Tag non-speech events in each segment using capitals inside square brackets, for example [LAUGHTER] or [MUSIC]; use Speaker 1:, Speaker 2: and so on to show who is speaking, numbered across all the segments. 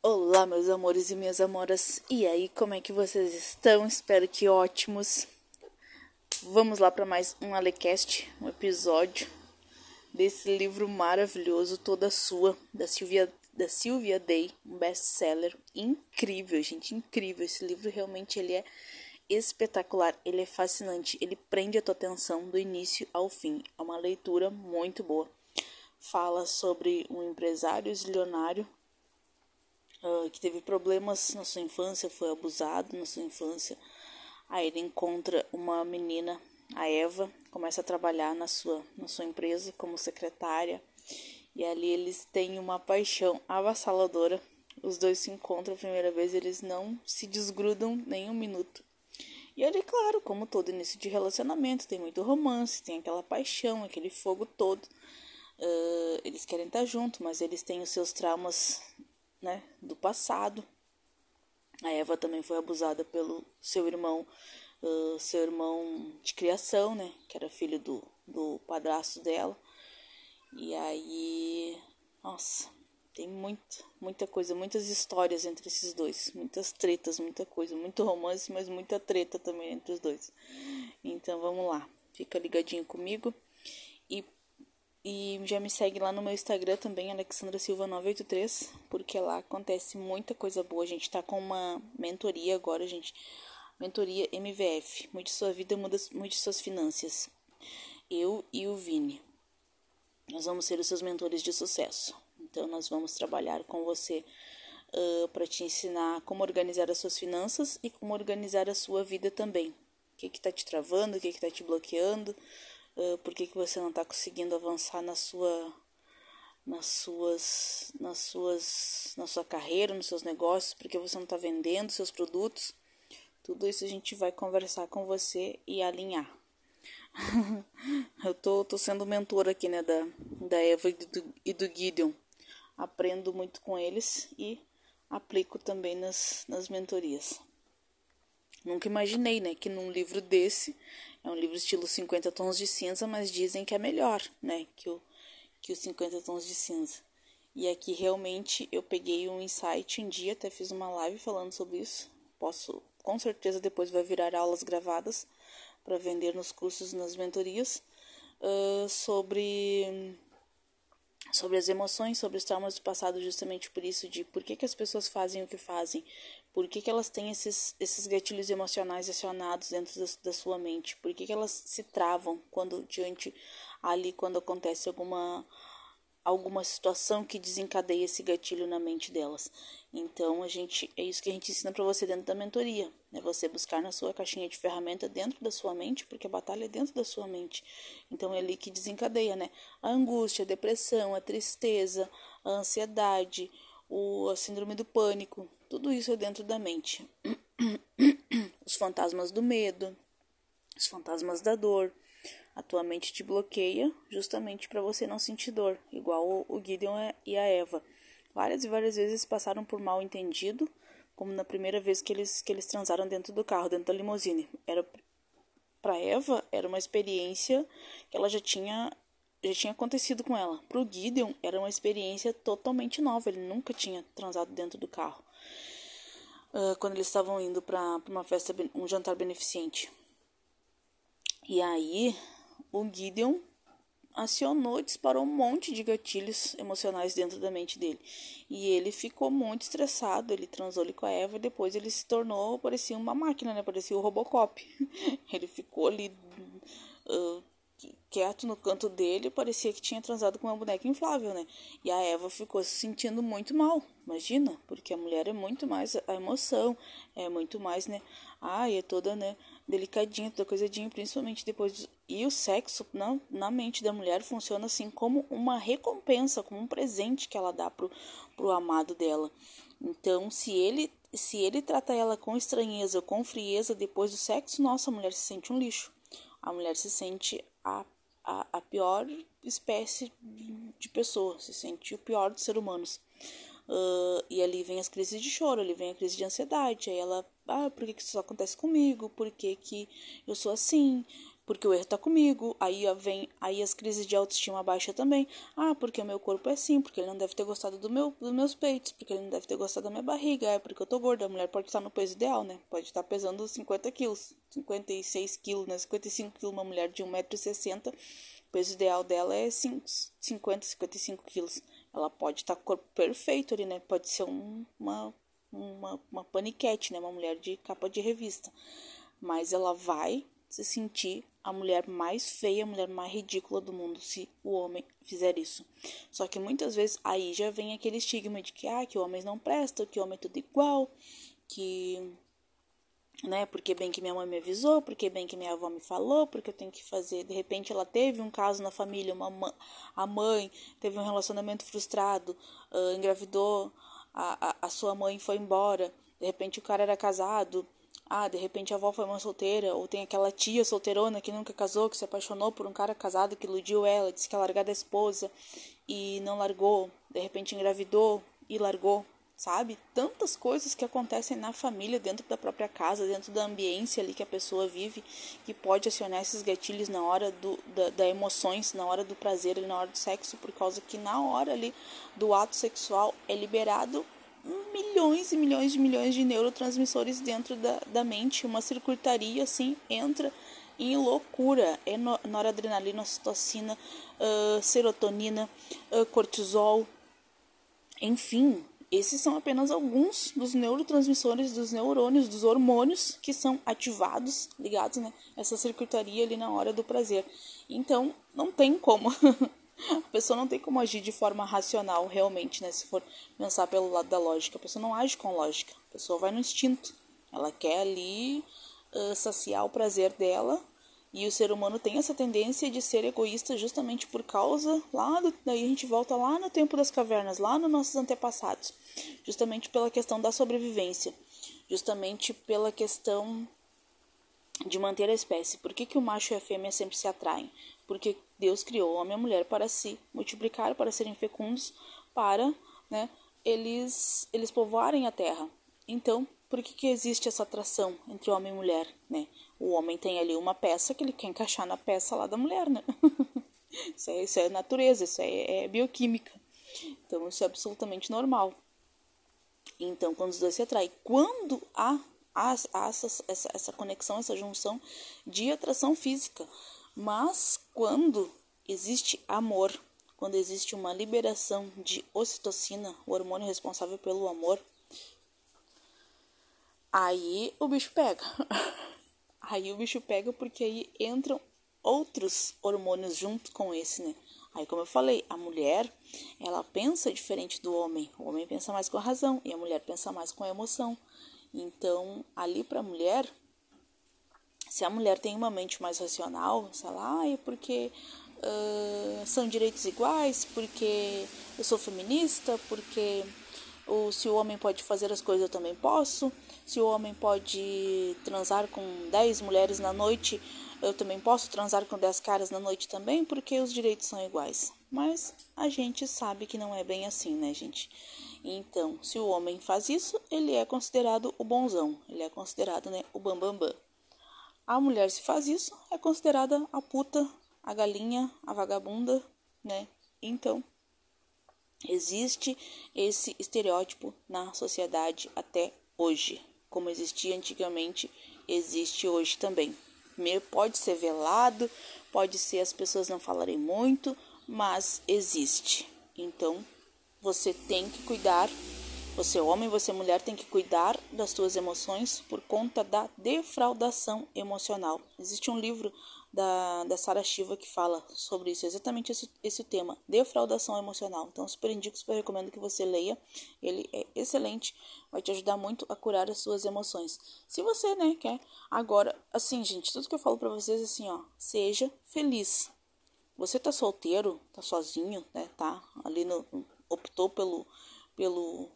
Speaker 1: Olá, meus amores e minhas amoras. E aí, como é que vocês estão? Espero que ótimos. Vamos lá para mais um Alecast, um episódio desse livro maravilhoso, toda sua, da Silvia, da Silvia Day, um best-seller incrível, gente, incrível. Esse livro realmente ele é espetacular, ele é fascinante, ele prende a tua atenção do início ao fim. É uma leitura muito boa. Fala sobre um empresário zilionário uh, que teve problemas na sua infância, foi abusado na sua infância. Aí ele encontra uma menina, a Eva, começa a trabalhar na sua, na sua empresa como secretária. E ali eles têm uma paixão avassaladora. Os dois se encontram a primeira vez, eles não se desgrudam nem um minuto. E ali, claro, como todo início de relacionamento, tem muito romance, tem aquela paixão, aquele fogo todo. Uh, eles querem estar juntos, mas eles têm os seus traumas né, do passado. A Eva também foi abusada pelo seu irmão, uh, seu irmão de criação, né, que era filho do, do padrasto dela. E aí, nossa, tem muita, coisa, muitas histórias entre esses dois, muitas tretas, muita coisa, muito romance, mas muita treta também entre os dois. Então vamos lá, fica ligadinho comigo e já me segue lá no meu Instagram também, Alexandra Silva 983, porque lá acontece muita coisa boa. A gente tá com uma mentoria agora, gente. Mentoria MVF. Mude sua vida, mude suas finanças. Eu e o Vini. Nós vamos ser os seus mentores de sucesso. Então, nós vamos trabalhar com você uh, para te ensinar como organizar as suas finanças e como organizar a sua vida também. O que está te travando, o que está te bloqueando uh, por que, que você não está conseguindo avançar na sua nas suas nas suas na sua carreira, nos seus negócios, porque você não está vendendo seus produtos. Tudo isso a gente vai conversar com você e alinhar. [LAUGHS] eu tô, tô sendo mentor aqui, né, da, da Eva e do, e do Gideon. Aprendo muito com eles e aplico também nas, nas mentorias. Nunca imaginei, né, que num livro desse é um livro estilo 50 tons de cinza, mas dizem que é melhor, né, que o, que os 50 tons de cinza. E aqui realmente eu peguei um insight um dia, até fiz uma live falando sobre isso. Posso, com certeza depois vai virar aulas gravadas para vender nos cursos, nas mentorias, uh, sobre sobre as emoções, sobre os traumas do passado, justamente por isso de por que, que as pessoas fazem o que fazem, por que, que elas têm esses, esses gatilhos emocionais acionados dentro da, da sua mente, por que, que elas se travam quando diante ali quando acontece alguma alguma situação que desencadeia esse gatilho na mente delas. Então, a gente é isso que a gente ensina para você dentro da mentoria, é você buscar na sua caixinha de ferramenta dentro da sua mente, porque a batalha é dentro da sua mente. Então, é ali que desencadeia, né? A angústia, a depressão, a tristeza, a ansiedade, o a síndrome do pânico, tudo isso é dentro da mente. [CLEARS THROAT] Os fantasmas do medo, os fantasmas da dor, a tua mente te bloqueia justamente para você não sentir dor, igual o Gideon e a Eva. Várias e várias vezes passaram por mal entendido, como na primeira vez que eles, que eles transaram dentro do carro, dentro da limusine. Era para Eva era uma experiência que ela já tinha já tinha acontecido com ela. Para o Gideon era uma experiência totalmente nova. Ele nunca tinha transado dentro do carro. Uh, quando eles estavam indo para uma festa, um jantar beneficente. E aí o Gideon acionou, disparou um monte de gatilhos emocionais dentro da mente dele. E ele ficou muito estressado, ele transou ali com a Eva e depois ele se tornou, parecia uma máquina, né? Parecia o Robocop. [LAUGHS] ele ficou ali uh, quieto no canto dele, parecia que tinha transado com uma boneca inflável, né? E a Eva ficou se sentindo muito mal, imagina, porque a mulher é muito mais a emoção, é muito mais, né? Ai, é toda, né? Delicadinha, toda coisadinha, principalmente depois. E o sexo, na, na mente da mulher, funciona assim como uma recompensa, como um presente que ela dá pro, pro amado dela. Então, se ele se ele trata ela com estranheza com frieza depois do sexo, nossa, a mulher se sente um lixo. A mulher se sente a, a, a pior espécie de pessoa, se sente o pior dos seres humanos. Uh, e ali vem as crises de choro, ali vem a crise de ansiedade. Aí ela, ah, por que, que isso acontece comigo? Por que, que eu sou assim? Porque o erro tá comigo. Aí vem aí as crises de autoestima baixa também. Ah, porque o meu corpo é assim, porque ele não deve ter gostado do meu, dos meus peitos, porque ele não deve ter gostado da minha barriga, é porque eu tô gorda. A mulher pode estar no peso ideal, né? Pode estar pesando 50 quilos, 56 quilos, né? 55 quilos, uma mulher de 1,60m. O peso ideal dela é 50, 55 quilos. Ela pode estar com o corpo perfeito ali, né? Pode ser um, uma, uma, uma paniquete, né? Uma mulher de capa de revista. Mas ela vai se sentir a mulher mais feia, a mulher mais ridícula do mundo se o homem fizer isso. Só que muitas vezes aí já vem aquele estigma de que ah, que homens não prestam, que homem é tudo igual, que né, porque bem que minha mãe me avisou, porque bem que minha avó me falou, porque eu tenho que fazer. De repente ela teve um caso na família, uma a mãe teve um relacionamento frustrado, uh, engravidou, a, a, a sua mãe foi embora, de repente o cara era casado, ah, de repente a avó foi uma solteira, ou tem aquela tia solteirona que nunca casou, que se apaixonou por um cara casado que iludiu ela, disse que ia largar da esposa e não largou, de repente engravidou e largou, sabe? Tantas coisas que acontecem na família, dentro da própria casa, dentro da ambiência ali que a pessoa vive, que pode acionar esses gatilhos na hora do, da, da emoções, na hora do prazer, na hora do sexo, por causa que na hora ali do ato sexual é liberado milhões e milhões de milhões de neurotransmissores dentro da, da mente, uma circuitaria assim entra em loucura. É noradrenalina, ocitocina, uh, serotonina, uh, cortisol, enfim. Esses são apenas alguns dos neurotransmissores, dos neurônios, dos hormônios que são ativados, ligados, né? Essa circuitaria ali na hora do prazer. Então, não tem como [LAUGHS] [LAUGHS] A pessoa não tem como agir de forma racional, realmente, né? Se for pensar pelo lado da lógica. A pessoa não age com lógica. A pessoa vai no instinto. Ela quer ali uh, saciar o prazer dela. E o ser humano tem essa tendência de ser egoísta justamente por causa lá do, daí a gente volta lá no tempo das cavernas, lá nos nossos antepassados, justamente pela questão da sobrevivência, justamente pela questão de manter a espécie. Por que, que o macho e a fêmea sempre se atraem? Porque Deus criou o homem e a mulher para se multiplicar, para serem fecundos, para né, eles, eles povoarem a terra. Então, por que, que existe essa atração entre homem e mulher? Né? O homem tem ali uma peça que ele quer encaixar na peça lá da mulher. Né? [LAUGHS] isso, é, isso é natureza, isso é, é bioquímica. Então, isso é absolutamente normal. Então, quando os dois se atraem, quando há, há, há essa, essa, essa conexão, essa junção de atração física, mas quando existe amor, quando existe uma liberação de ocitocina, o hormônio responsável pelo amor, aí o bicho pega. [LAUGHS] Aí o bicho pega porque aí entram outros hormônios junto com esse, né? Aí, como eu falei, a mulher, ela pensa diferente do homem. O homem pensa mais com a razão e a mulher pensa mais com a emoção. Então, ali para a mulher, se a mulher tem uma mente mais racional, sei lá, é porque uh, são direitos iguais, porque eu sou feminista, porque o, se o homem pode fazer as coisas eu também posso, se o homem pode transar com 10 mulheres na noite, eu também posso transar com 10 caras na noite também, porque os direitos são iguais. Mas a gente sabe que não é bem assim, né, gente? Então, se o homem faz isso, ele é considerado o bonzão, ele é considerado, né, o bambambam. Bam, bam. A mulher se faz isso, é considerada a puta, a galinha, a vagabunda, né? Então, existe esse estereótipo na sociedade até hoje. Como existia antigamente, existe hoje também. Pode ser velado, pode ser as pessoas não falarem muito, mas existe. Então, você tem que cuidar você, homem, você, mulher, tem que cuidar das suas emoções por conta da defraudação emocional. Existe um livro da, da Sara Shiva que fala sobre isso, exatamente esse, esse tema, defraudação emocional. Então, super indico, super recomendo que você leia. Ele é excelente, vai te ajudar muito a curar as suas emoções. Se você, né, quer. Agora, assim, gente, tudo que eu falo para vocês é assim, ó, seja feliz. Você tá solteiro, tá sozinho, né, tá ali no optou pelo pelo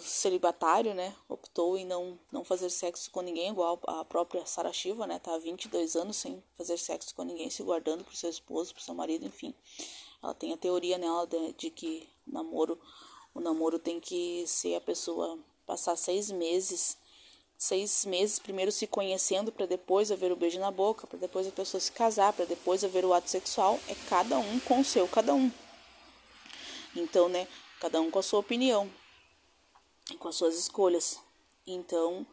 Speaker 1: celibatário, né, optou em não, não fazer sexo com ninguém, igual a própria Sara Shiva, né, tá há 22 anos sem fazer sexo com ninguém, se guardando pro seu esposo, pro seu marido, enfim. Ela tem a teoria nela de, de que namoro, o namoro tem que ser a pessoa passar seis meses seis meses primeiro se conhecendo para depois haver o beijo na boca, para depois a pessoa se casar, para depois haver o ato sexual, é cada um com o seu cada um. Então, né, cada um com a sua opinião, com as suas escolhas. Então,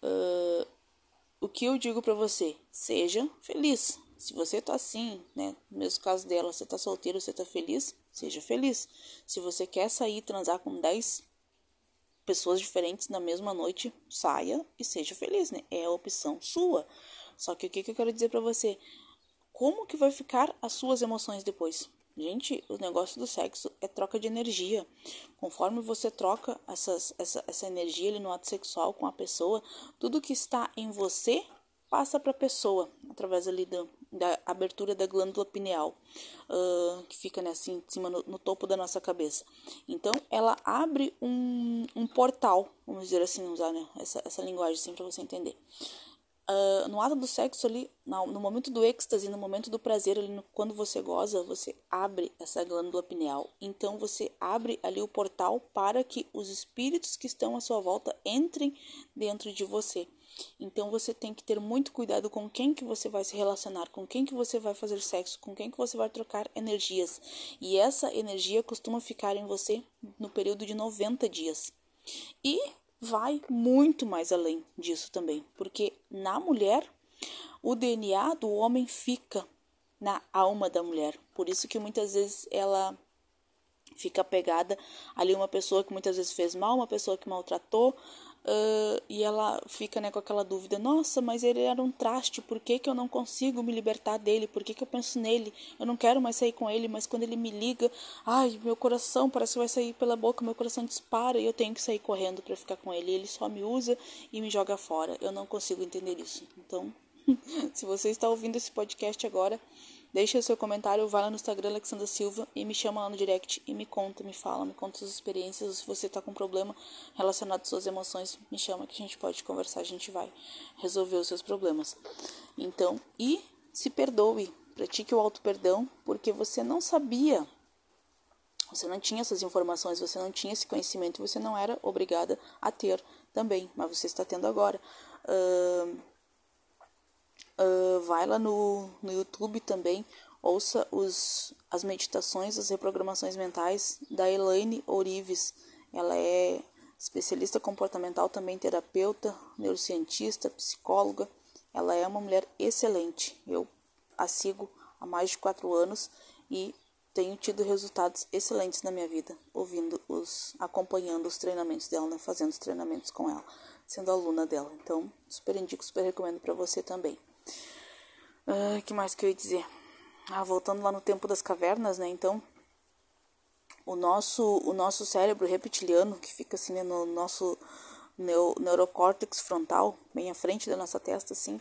Speaker 1: uh, o que eu digo para você? Seja feliz. Se você tá assim, né, no mesmo caso dela, você tá solteiro, você tá feliz, seja feliz. Se você quer sair transar com 10 pessoas diferentes na mesma noite, saia e seja feliz, né? É a opção sua. Só que o que, que eu quero dizer para você? Como que vai ficar as suas emoções depois? Gente, o negócio do sexo é troca de energia. Conforme você troca essas, essa, essa energia ali no ato sexual com a pessoa, tudo que está em você passa para a pessoa através ali do, da abertura da glândula pineal, uh, que fica né, assim, em cima no, no, topo da nossa cabeça. Então, ela abre um, um portal, vamos dizer assim, usar né, essa, essa linguagem assim para você entender. Uh, no ato do sexo ali, no, no, momento do êxtase, no momento do prazer, ali no, quando você goza, você abre essa glândula pineal. Então você abre ali o portal para que os espíritos que estão à sua volta entrem dentro de você. Então você tem que ter muito cuidado com quem que você vai se relacionar, com quem que você vai fazer sexo, com quem que você vai trocar energias. E essa energia costuma ficar em você no período de 90 dias. E vai muito mais além disso também, porque na mulher o DNA do homem fica na alma da mulher. Por isso que muitas vezes ela fica pegada ali uma pessoa que muitas vezes fez mal, uma pessoa que maltratou, Uh, e ela fica né, com aquela dúvida: nossa, mas ele era um traste, por que, que eu não consigo me libertar dele? Por que, que eu penso nele? Eu não quero mais sair com ele, mas quando ele me liga, ai, meu coração parece que vai sair pela boca, meu coração dispara e eu tenho que sair correndo para ficar com ele. Ele só me usa e me joga fora. Eu não consigo entender isso. Então, [LAUGHS] se você está ouvindo esse podcast agora, Deixa o seu comentário, vai lá no Instagram Alexandra Silva e me chama lá no direct e me conta, me fala, me conta suas experiências. Se você está com problema relacionado às suas emoções, me chama que a gente pode conversar, a gente vai resolver os seus problemas. Então, e se perdoe, pratique o auto-perdão, porque você não sabia, você não tinha essas informações, você não tinha esse conhecimento, você não era obrigada a ter também, mas você está tendo agora. Uh, Uh, vai lá no, no YouTube também, ouça os, as meditações, as reprogramações mentais da Elaine Orives. Ela é especialista comportamental, também terapeuta, neurocientista, psicóloga. Ela é uma mulher excelente. Eu a sigo há mais de quatro anos e tenho tido resultados excelentes na minha vida, ouvindo os, acompanhando os treinamentos dela, né, fazendo os treinamentos com ela, sendo aluna dela. Então, super indico, super recomendo para você também. O que mais que eu ia dizer? Ah, voltando lá no tempo das cavernas, né? Então, o nosso, o nosso cérebro reptiliano, que fica assim né, no nosso neo, neurocórtex frontal, bem à frente da nossa testa, assim,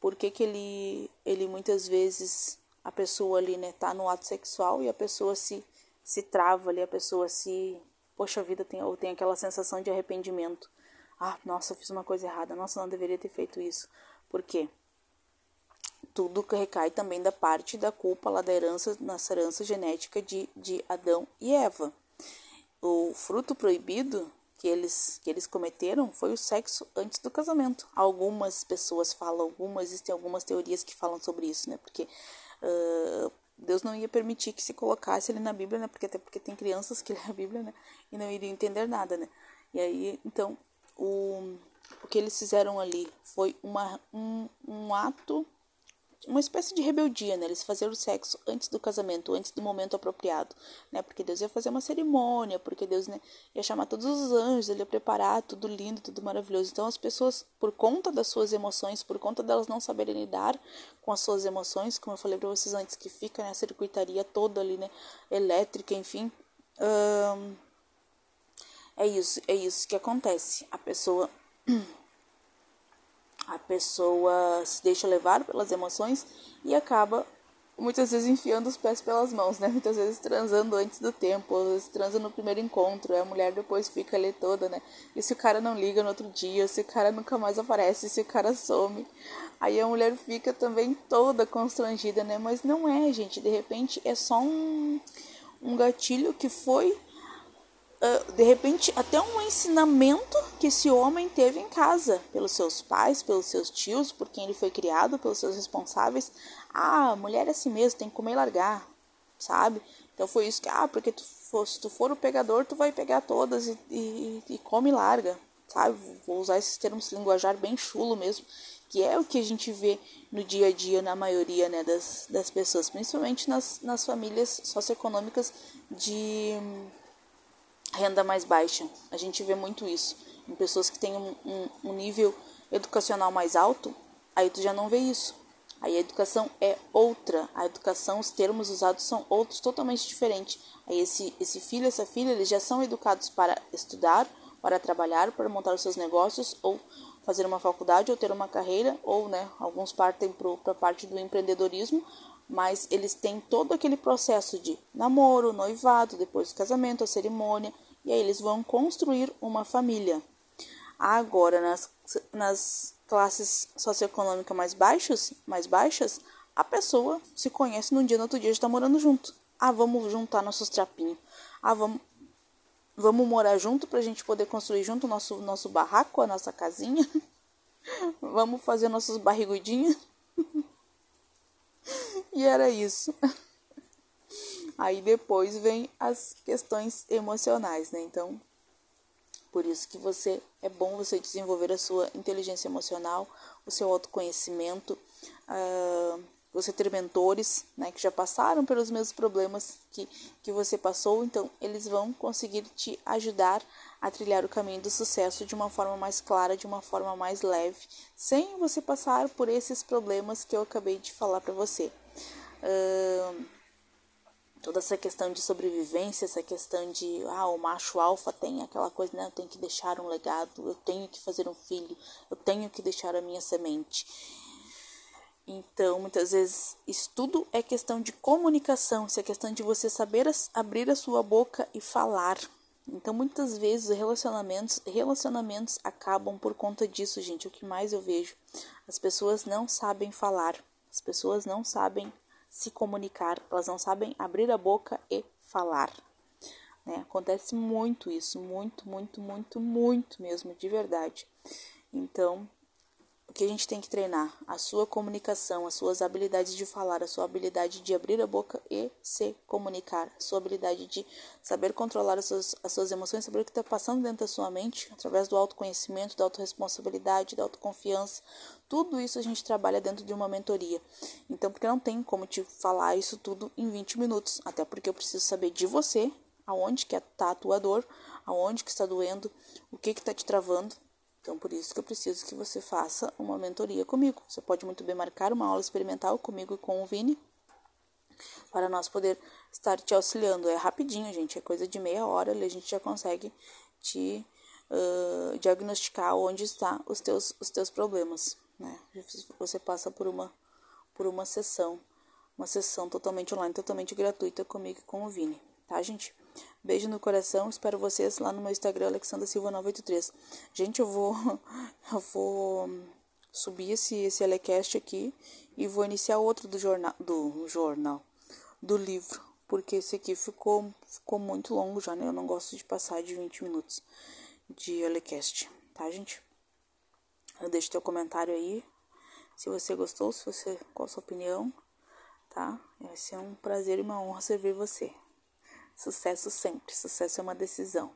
Speaker 1: por que, que ele, ele muitas vezes, a pessoa ali, né, tá no ato sexual e a pessoa se, se trava ali, a pessoa se, poxa vida, tem, ou tem aquela sensação de arrependimento. Ah, nossa, eu fiz uma coisa errada, nossa, não deveria ter feito isso. Por quê? Tudo recai também da parte da culpa lá da herança, nossa herança genética de, de Adão e Eva. O fruto proibido que eles, que eles cometeram foi o sexo antes do casamento. Algumas pessoas falam, algumas, existem algumas teorias que falam sobre isso, né? Porque uh, Deus não ia permitir que se colocasse ele na Bíblia, né? Porque até porque tem crianças que [LAUGHS] lêem a Bíblia, né? E não iriam entender nada, né? E aí, então, o, o que eles fizeram ali foi uma, um, um ato uma espécie de rebeldia, né? Eles faziam o sexo antes do casamento, antes do momento apropriado, né? Porque Deus ia fazer uma cerimônia, porque Deus né, ia chamar todos os anjos, ele ia preparar tudo lindo, tudo maravilhoso. Então as pessoas, por conta das suas emoções, por conta delas não saberem lidar com as suas emoções, como eu falei para vocês antes, que fica né, a circuitaria toda ali, né? Elétrica, enfim. É isso, é isso que acontece. A pessoa [CLEARS THROAT] a pessoa se deixa levar pelas emoções e acaba muitas vezes enfiando os pés pelas mãos, né? Muitas vezes transando antes do tempo, às vezes transa no primeiro encontro, a mulher depois fica ali toda, né? E se o cara não liga no outro dia, se o cara nunca mais aparece, se o cara some, aí a mulher fica também toda constrangida, né? Mas não é, gente, de repente é só um, um gatilho que foi uh, de repente, até um ensinamento que esse homem teve em casa, pelos seus pais, pelos seus tios, por quem ele foi criado, pelos seus responsáveis. Ah, mulher é assim mesmo, tem que comer e largar, sabe? Então foi isso que, ah, porque tu se tu for o pegador, tu vai pegar todas e, e, e come e larga, sabe? Vou usar esses termos linguajar bem chulo mesmo, que é o que a gente vê no dia a dia na maioria né, das, das pessoas, principalmente nas, nas famílias socioeconômicas de renda mais baixa. A gente vê muito isso. Em pessoas que têm um, um, um nível educacional mais alto, aí tu já não vê isso. Aí a educação é outra. A educação, os termos usados são outros, totalmente diferentes. Aí esse, esse filho, essa filha, eles já são educados para estudar, para trabalhar, para montar os seus negócios, ou fazer uma faculdade, ou ter uma carreira, ou, né, alguns partem para a parte do empreendedorismo, mas eles têm todo aquele processo de namoro, noivado, depois do casamento, a cerimônia, e aí eles vão construir uma família. Agora, nas, nas classes socioeconômicas mais baixas, mais baixas, a pessoa se conhece num dia, no outro dia está morando junto. Ah, vamos juntar nossos trapinhos. Ah, vamos, vamos morar junto para a gente poder construir junto o nosso, nosso barraco, a nossa casinha. [LAUGHS] vamos fazer nossos barrigudinhos. [LAUGHS] [LAUGHS] e era isso. Aí depois vem as questões emocionais, né? Então, por isso que você é bom você desenvolver a sua inteligência emocional, o seu autoconhecimento, uh, você ter mentores, né, que já passaram pelos mesmos problemas que, que você passou, então eles vão conseguir te ajudar a trilhar o caminho do sucesso de uma forma mais clara, de uma forma mais leve, sem você passar por esses problemas que eu acabei de falar para você. Uh, toda essa questão de sobrevivência, essa questão de ah, o macho alfa tem aquela coisa, né? Eu tenho que deixar um legado, eu tenho que fazer um filho, eu tenho que deixar a minha semente. Então, muitas vezes, isso tudo é questão de comunicação, isso é questão de você saber abrir a sua boca e falar. Então, muitas vezes, relacionamentos, relacionamentos acabam por conta disso, gente. O que mais eu vejo? As pessoas não sabem falar, as pessoas não sabem se comunicar, elas não sabem abrir a boca e falar. Né? Acontece muito isso, muito, muito, muito, muito mesmo, de verdade. Então, que a gente tem que treinar? A sua comunicação, as suas habilidades de falar, a sua habilidade de abrir a boca e se comunicar, a sua habilidade de saber controlar as suas, as suas emoções, saber o que está passando dentro da sua mente, através do autoconhecimento, da autorresponsabilidade, da autoconfiança. Tudo isso a gente trabalha dentro de uma mentoria. Então, porque não tem como te falar isso tudo em 20 minutos, até porque eu preciso saber de você, aonde que está a tua dor, aonde que está doendo, o que que está te travando, então, por isso que eu preciso que você faça uma mentoria comigo. Você pode muito bem marcar uma aula experimental comigo e com o Vini, para nós poder estar te auxiliando. É rapidinho, gente, é coisa de meia hora, a gente já consegue te uh, diagnosticar onde estão os teus, os teus problemas, né? Você passa por uma, por uma sessão, uma sessão totalmente online, totalmente gratuita comigo e com o Vini, tá, gente? Beijo no coração, espero vocês lá no meu Instagram, Alexandra Silva 983. Gente, eu vou [LAUGHS] eu vou subir esse esse Alecast aqui e vou iniciar outro do jornal do jornal do livro, porque esse aqui ficou ficou muito longo já, né? Eu não gosto de passar de 20 minutos de Alecast, tá, gente? Deixe teu comentário aí, se você gostou, se você qual a sua opinião, tá? Vai ser um prazer e uma honra servir você. Sucesso sempre. Sucesso é uma decisão.